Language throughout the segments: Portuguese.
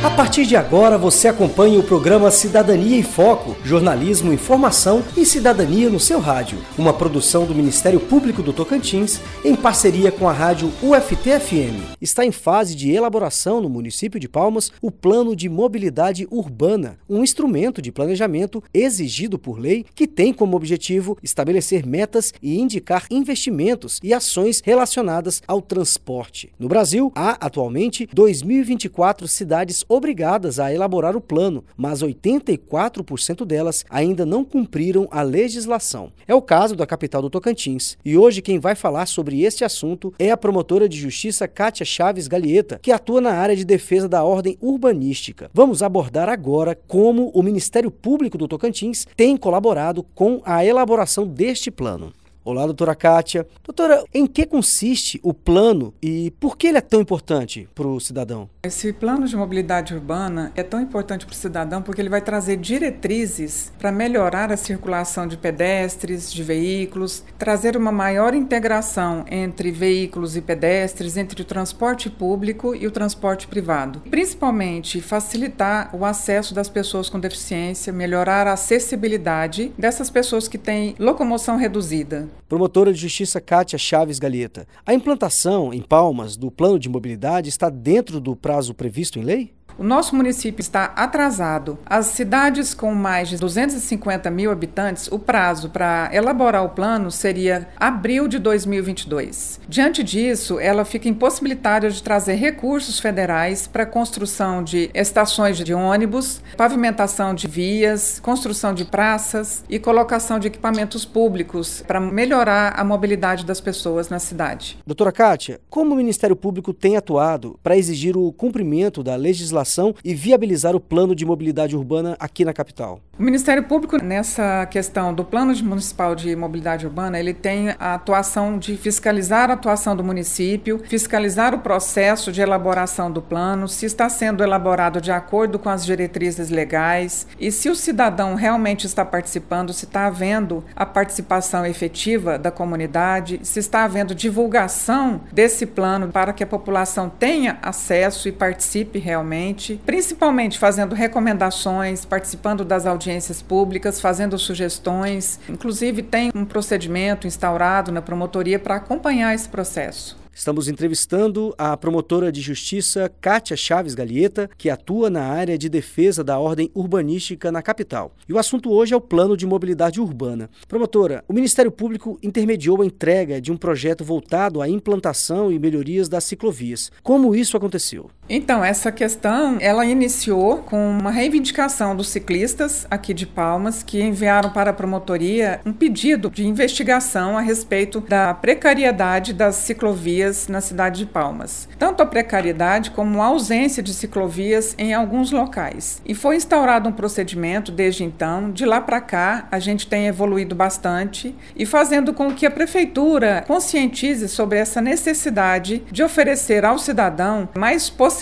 A partir de agora você acompanha o programa Cidadania em Foco, jornalismo, informação e cidadania no seu rádio, uma produção do Ministério Público do Tocantins em parceria com a rádio UFT-FM. Está em fase de elaboração no município de Palmas o Plano de Mobilidade Urbana, um instrumento de planejamento exigido por lei que tem como objetivo estabelecer metas e indicar investimentos e ações relacionadas ao transporte. No Brasil, há atualmente 2024 cidades obrigadas a elaborar o plano, mas 84% delas ainda não cumpriram a legislação. É o caso da capital do Tocantins. E hoje quem vai falar sobre este assunto é a promotora de justiça Kátia Chaves Galieta, que atua na área de defesa da ordem urbanística. Vamos abordar agora como o Ministério Público do Tocantins tem colaborado com a elaboração deste plano. Olá, doutora Kátia. Doutora, em que consiste o plano e por que ele é tão importante para o cidadão? Esse plano de mobilidade urbana é tão importante para o cidadão porque ele vai trazer diretrizes para melhorar a circulação de pedestres, de veículos, trazer uma maior integração entre veículos e pedestres, entre o transporte público e o transporte privado. Principalmente facilitar o acesso das pessoas com deficiência, melhorar a acessibilidade dessas pessoas que têm locomoção reduzida. Promotora de Justiça Kátia Chaves Galeta. A implantação em Palmas do plano de mobilidade está dentro do prazo previsto em lei? O nosso município está atrasado. As cidades com mais de 250 mil habitantes, o prazo para elaborar o plano seria abril de 2022. Diante disso, ela fica impossibilitada de trazer recursos federais para construção de estações de ônibus, pavimentação de vias, construção de praças e colocação de equipamentos públicos para melhorar a mobilidade das pessoas na cidade. Doutora Kátia, como o Ministério Público tem atuado para exigir o cumprimento da legislação e viabilizar o plano de mobilidade urbana aqui na capital? O Ministério Público, nessa questão do Plano Municipal de Mobilidade Urbana, ele tem a atuação de fiscalizar a atuação do município, fiscalizar o processo de elaboração do plano, se está sendo elaborado de acordo com as diretrizes legais e se o cidadão realmente está participando, se está havendo a participação efetiva da comunidade, se está havendo divulgação desse plano para que a população tenha acesso e participe realmente principalmente fazendo recomendações, participando das audiências públicas, fazendo sugestões. Inclusive, tem um procedimento instaurado na promotoria para acompanhar esse processo. Estamos entrevistando a promotora de justiça Kátia Chaves Galieta, que atua na área de defesa da ordem urbanística na capital. E o assunto hoje é o plano de mobilidade urbana. Promotora, o Ministério Público intermediou a entrega de um projeto voltado à implantação e melhorias das ciclovias. Como isso aconteceu? Então, essa questão, ela iniciou com uma reivindicação dos ciclistas aqui de Palmas que enviaram para a promotoria um pedido de investigação a respeito da precariedade das ciclovias na cidade de Palmas. Tanto a precariedade como a ausência de ciclovias em alguns locais. E foi instaurado um procedimento desde então. De lá para cá, a gente tem evoluído bastante e fazendo com que a prefeitura conscientize sobre essa necessidade de oferecer ao cidadão mais possibilidades,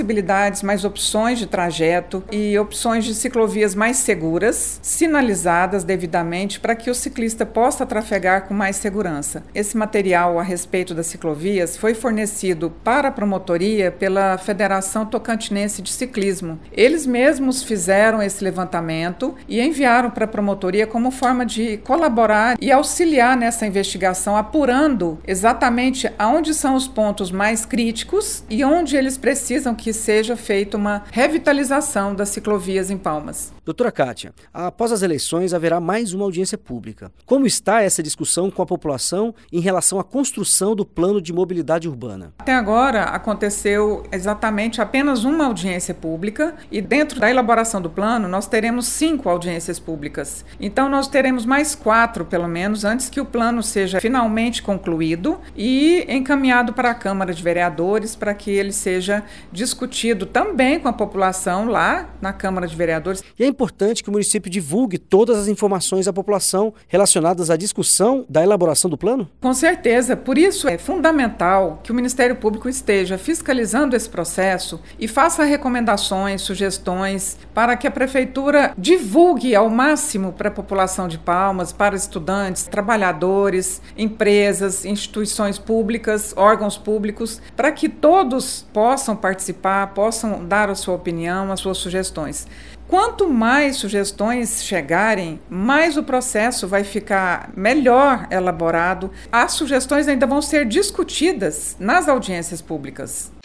mais opções de trajeto e opções de ciclovias mais seguras, sinalizadas devidamente para que o ciclista possa trafegar com mais segurança. Esse material a respeito das ciclovias foi fornecido para a promotoria pela Federação Tocantinense de Ciclismo. Eles mesmos fizeram esse levantamento e enviaram para a promotoria como forma de colaborar e auxiliar nessa investigação, apurando exatamente aonde são os pontos mais críticos e onde eles precisam que seja feita uma revitalização das ciclovias em Palmas. Doutora Kátia, após as eleições haverá mais uma audiência pública. Como está essa discussão com a população em relação à construção do plano de mobilidade urbana? Até agora aconteceu exatamente apenas uma audiência pública e dentro da elaboração do plano nós teremos cinco audiências públicas. Então nós teremos mais quatro, pelo menos, antes que o plano seja finalmente concluído e encaminhado para a Câmara de Vereadores para que ele seja discutido discutido também com a população lá na Câmara de Vereadores. E é importante que o município divulgue todas as informações à população relacionadas à discussão da elaboração do plano? Com certeza. Por isso é fundamental que o Ministério Público esteja fiscalizando esse processo e faça recomendações, sugestões para que a prefeitura divulgue ao máximo para a população de Palmas, para estudantes, trabalhadores, empresas, instituições públicas, órgãos públicos, para que todos possam participar, possam dar a sua opinião, as suas sugestões. Quanto mais sugestões chegarem, mais o processo vai ficar melhor elaborado. As sugestões ainda vão ser discutidas nas audiências públicas.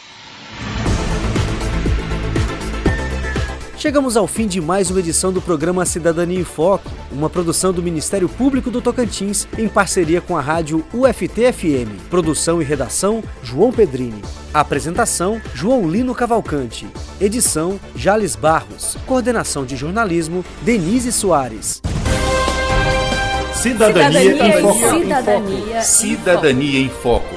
Chegamos ao fim de mais uma edição do programa Cidadania em Foco, uma produção do Ministério Público do Tocantins em parceria com a rádio UFT-FM. Produção e redação: João Pedrini. Apresentação: João Lino Cavalcante. Edição: Jales Barros. Coordenação de jornalismo: Denise Soares. Cidadania, Cidadania em Foco. Cidadania. Cidadania em Foco.